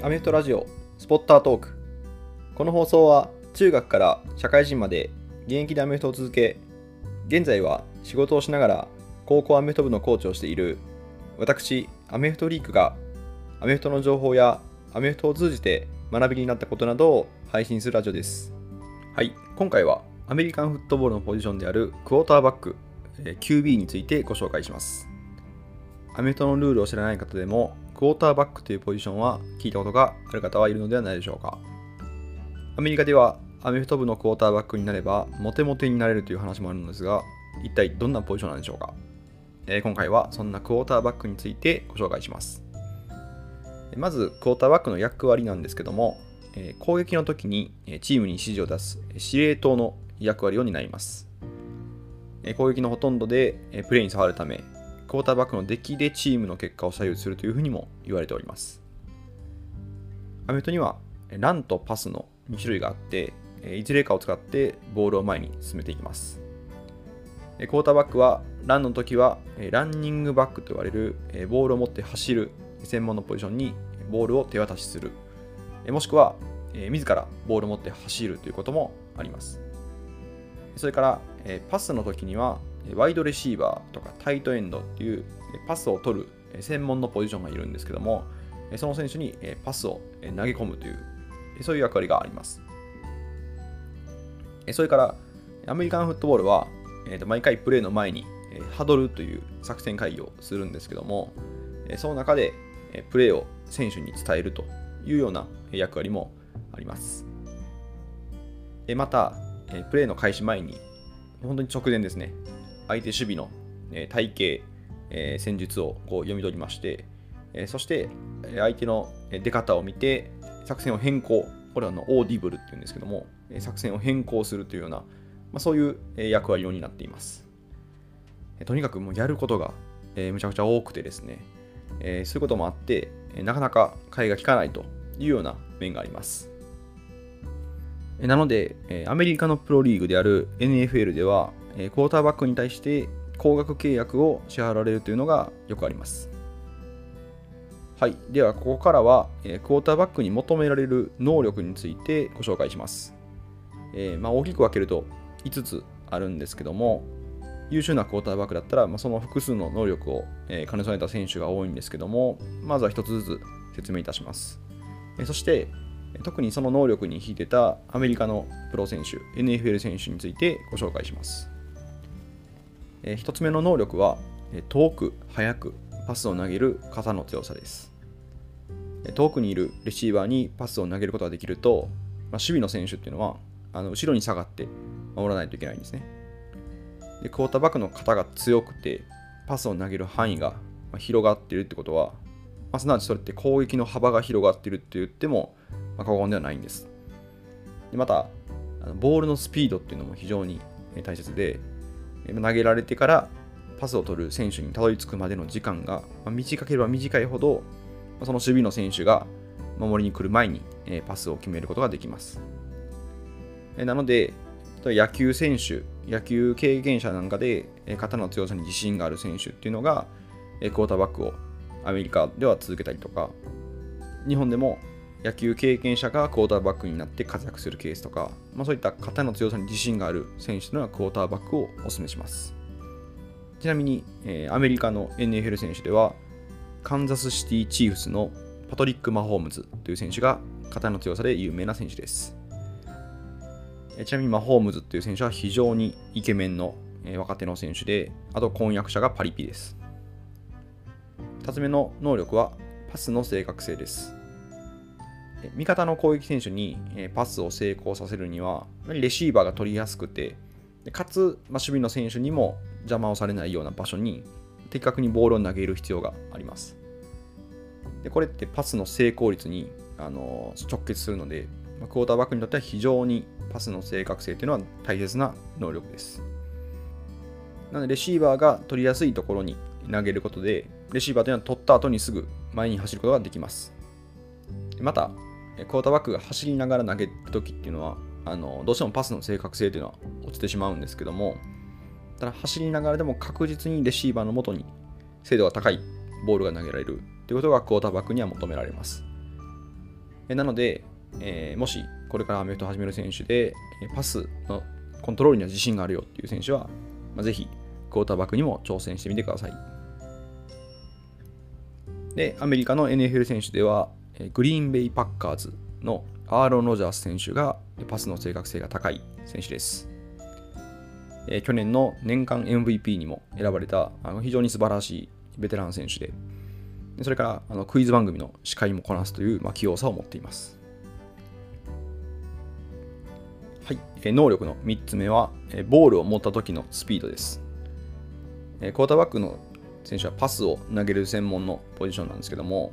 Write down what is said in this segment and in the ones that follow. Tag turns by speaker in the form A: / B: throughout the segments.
A: アメフトラジオスポッタートーク。この放送は中学から社会人まで現役でアメフトを続け現在は仕事をしながら高校アメフト部のコーチをしている私アメフトリークがアメフトの情報やアメフトを通じて学びになったことなどを配信するラジオです。はい。今回はアメリカンフットボールのポジションであるクォーターバック QB についてご紹介します。アメフトのルールを知らない方でもクォーターバックというポジションは聞いたことがある方はいるのではないでしょうか。アメリカではアメフト部のクォーターバックになればモテモテになれるという話もあるのですが一体どんなポジションなんでしょうか、えー今回はそんなクォーターバックについてご紹介します。まずクォーターバックの役割なんですけどもえー攻撃の時にチームに指示を出す司令塔の役割を担います。攻撃のほとんどでプレーに触るためクォーターバックの出来でチームの結果を左右するというふうにも言われております。アメフトにはランとパスの2種類があっていずれかを使ってボールを前に進めていきます。クォーターバックはランの時はランニングバックと言われるボールを持って走る専門のポジションにボールを手渡しする。もしくは自らボールを持って走るということもあります。それから、パスの時には、ワイドレシーバーとかタイトエンドっていうパスを取る専門のポジションがいるんですけども、その選手にパスを投げ込むという、そういう役割があります。それから、アメリカンフットボールは、毎回プレーの前に、ハドルという作戦会議をするんですけども、その中で、プレーを選手に伝えるというような役割もあります。また、プレーの開始前に、本当に直前ですね、相手守備の、え体系、え戦術をこう読み取りまして、えそして相手の出方を見て、作戦を変更、これはのオーディブルっていうんですけども、作戦を変更するというような、まあ、そういう役割を担っています。とにかくもうやることが、えむちゃくちゃ多くてですね、えそういうこともあって、なかなか替えが利かないというような面があります。なので、アメリカのプロリーグである NFL では、えクォーターバックに対して高額契約を支払われるというのがよくあります。はい。では、ここからは、えクォーターバックに求められる能力についてご紹介します。えーまあ、大きく分けると5つあるんですけども、優秀なクォーターバックだったら、まあ、その複数の能力を、え兼ね備えた選手が多いんですけども、まずは1つずつ説明いたします。えそして、特にその能力に秀でたアメリカのプロ選手、NFL 選手についてご紹介します。え1つ目の能力は、え遠く、速く、パスを投げる肩の強さです。遠くにいるレシーバーにパスを投げることができると、まあ、守備の選手っていうのはあの後ろに下がって守らないといけないんですね。で、クォーターバックの肩が強くて、パスを投げる範囲が広がってるってことは、まあ、すなわちそれって攻撃の幅が広がってるって言っても、まあ、過言ではないんです。でまた、あのボールのスピードっていうのも非常に大切で、投げられてからパスを取る選手にたどり着くまでの時間が、短ければ短いほど、その守備の選手が守りに来る前に、パスを決めることができます。なので、野球選手、野球経験者なんかで、肩の強さに自信がある選手っていうのが、クォーターバックをアメリカでは続けたりとか、日本でも野球経験者がクォーターバックになって活躍するケースとか、まあ、そういった肩の強さに自信がある選手というのはクォーターバックをお勧めします。ちなみに、えーアメリカの NFL 選手では、カンザスシティチーフスのパトリック・マホームズという選手が肩の強さで有名な選手です。ちなみにマホームズという選手は非常にイケメンの、若手の選手で、あと婚約者がパリピです。2つ目の能力はパスの正確性です。味方の攻撃選手にパスを成功させるには、レシーバーが取りやすくて、かつ、ま、守備の選手にも邪魔をされないような場所に的確にボールを投げる必要があります。でこれってパスの成功率にあの直結するので、クォーターバックにとっては非常にパスの正確性というのは大切な能力です。なので、レシーバーが取りやすいところに投げることで、レシーバーというのは取った後にすぐ前に走ることができます。また、クォーターバックが走りながら投げるときっていうのは、あのどうしてもパスの正確性というのは落ちてしまうんですけども、ただ走りながらでも確実にレシーバーのもとに精度が高いボールが投げられるということがクォーターバックには求められます。なので、えー、もしこれからアメフトを始める選手で、パスのコントロールには自信があるよっていう選手は、まあ、ぜひクォーターバックにも挑戦してみてください。で、アメリカの NFL 選手では、グリーンベイ・パッカーズのアーロン・ロジャース選手がパスの正確性が高い選手です。え去年の年間 MVP にも選ばれたあの非常に素晴らしいベテラン選手で、それからあのクイズ番組の司会もこなすという、まあ、器用さを持っています。はい、え能力の3つ目は、えボールを持った時のスピードです。えクォーターバックの選手はパスを投げる専門のポジションなんですけども、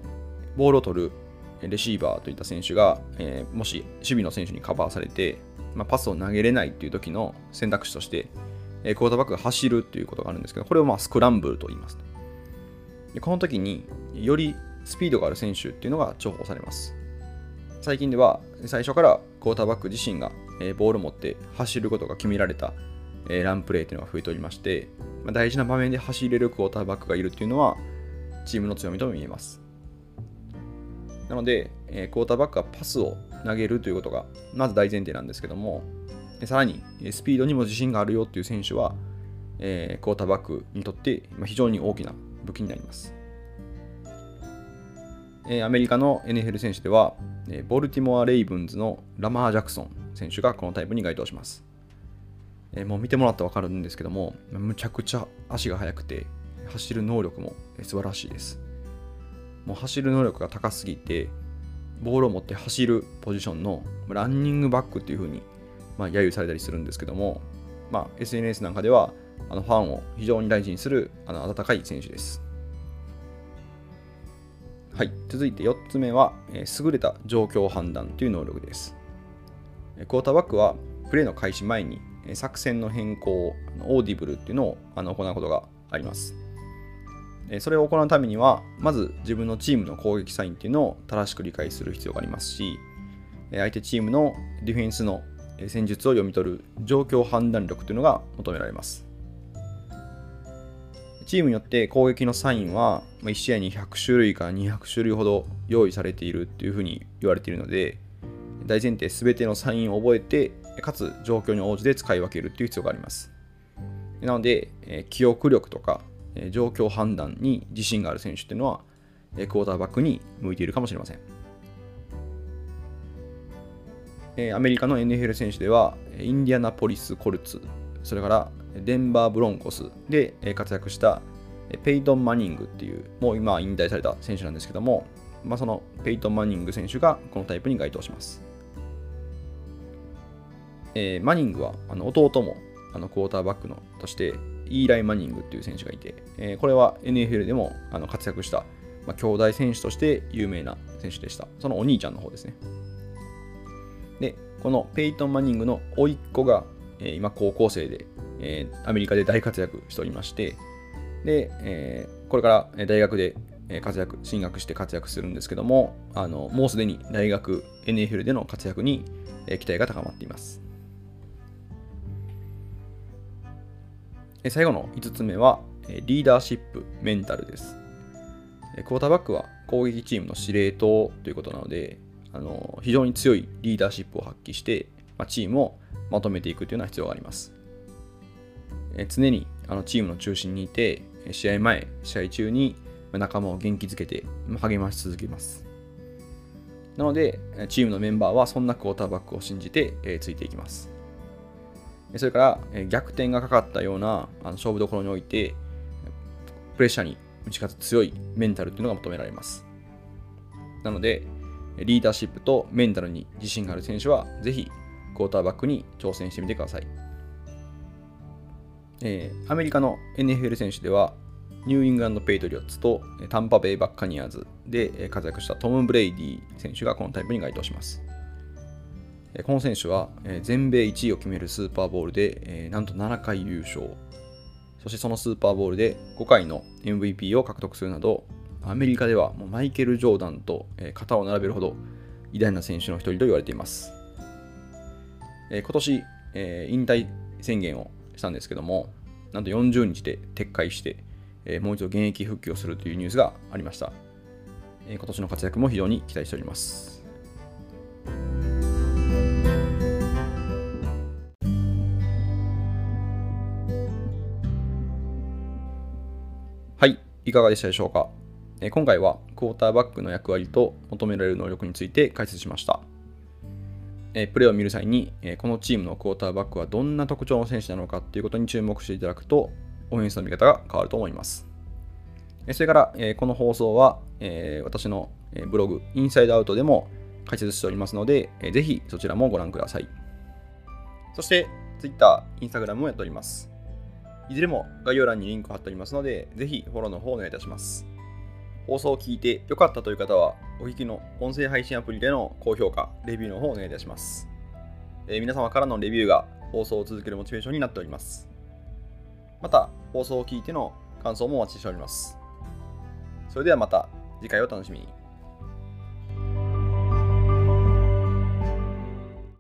A: ボールを取るレシーバーといった選手が、えー、もし守備の選手にカバーされて、まあ、パスを投げれないという時の選択肢として、えー、クォーターバックが走るということがあるんですけど、これをまあスクランブルと言います。でこの時によりスピードがある選手っていうのが重宝されます。最近では最初からクォーターバック自身が、ボールを持って走ることが決められた、ランプレーというのが増えておりまして、大事な場面で走れるクォーターバックがいるっていうのはチームの強みとも言えます。なので、えー、クォーターバックはパスを投げるということがまず大前提なんですけども、さらにスピードにも自信があるよっていう選手は、えー、クォーターバックにとって非常に大きな武器になります。えー、アメリカの NFL 選手では、えボルティモア・レイブンズのラマー・ジャクソン選手がこのタイプに該当します。えもう見てもらったら分かるんですけども、むちゃくちゃ足が速くて、走る能力も素晴らしいです。もう走る能力が高すぎて、ボールを持って走るポジションのランニングバックっていう風に、まあ、揶揄されたりするんですけども、まあ、SNS なんかではあのファンを非常に大事にするあの温かい選手です。はい、続いて4つ目は、えー、優れた状況判断という能力です。クォーターバックはプレーの開始前に作戦の変更、オーディブルっていうのをあの行うことがあります。それを行うためには、まず自分のチームの攻撃サインっていうのを正しく理解する必要がありますし、相手チームのディフェンスの戦術を読み取る状況判断力というのが求められます。チームによって攻撃のサインは1試合に100種類から200種類ほど用意されているというふうに言われているので、大前提全てのサインを覚えて、かつ状況に応じて使い分けるという必要があります。なので、記憶力とか状況判断に自信がある選手っていうのは、クォーターバックに向いているかもしれません。アメリカの NFL 選手では、インディアナポリス・コルツ、それからデンバー・ブロンコスで活躍したペイトン・マニングっていう、もう今引退された選手なんですけども、まあ、そのペイトン・マニング選手がこのタイプに該当します。えー、マニングはあの弟もあのクォーターバックのとしてイーライ・マニングっていう選手がいて、えー、これは NFL でもあの活躍した、まあ、兄弟選手として有名な選手でした。そのお兄ちゃんの方ですね。で、このペイトン・マニングの甥っ子が、えー、今高校生で、えー、アメリカで大活躍しておりまして、で、えー、これから大学で活躍、進学して活躍するんですけども、あのもうすでに大学、NFL での活躍に期待が高まっています。最後の5つ目は、リーダーシップ、メンタルです。クォーターバックは攻撃チームの司令塔ということなので、あの非常に強いリーダーシップを発揮して、ま、チームをまとめていくというような必要があります。え常にあのチームの中心にいて、試合前、試合中に仲間を元気づけて励まし続けます。なので、チームのメンバーはそんなクォーターバックを信じて、えついていきます。それから、逆転がかかったようなあの勝負どころにおいて、プレッシャーに打ち勝つ強いメンタルというのが求められます。なので、リーダーシップとメンタルに自信がある選手は、ぜひクォーターバックに挑戦してみてください。えー、アメリカの NFL 選手では、ニューイングランド・ペイトリオッツとタンパベイ・バッカニアーズで活躍したトム・ブレイディ選手がこのタイプに該当します。この選手は全米1位を決めるスーパーボールでなんと7回優勝。そしてそのスーパーボールで5回の MVP を獲得するなど、アメリカではもうマイケル・ジョーダンと肩を並べるほど偉大な選手の一人と言われています。今年、引退宣言をしたんですけども、なんと40日で撤回して、もう一度現役復帰をするというニュースがありました。今年の活躍も非常に期待しております。いかがでしたでしょうか？今回はクォーターバックの役割と求められる能力について解説しました。プレーを見る際に、このチームのクォーターバックはどんな特徴の選手なのかということに注目していただくと、オフェンスの見方が変わると思います。それから、この放送は、私のブログ、インサイドアウトでも解説しておりますので、ぜひそちらもご覧ください。そして、Twitter、Instagram もやっております。いずれも概要欄にリンク貼っておりますので、ぜひフォローの方をお願いいたします。放送を聞いて良かったという方は、お聞きの音声配信アプリでの高評価、レビューの方をお願いいたします。えー、皆様からのレビューが放送を続けるモチベーションになっております。また、放送を聞いての感想もお待ちしております。それではまた次回を楽しみに。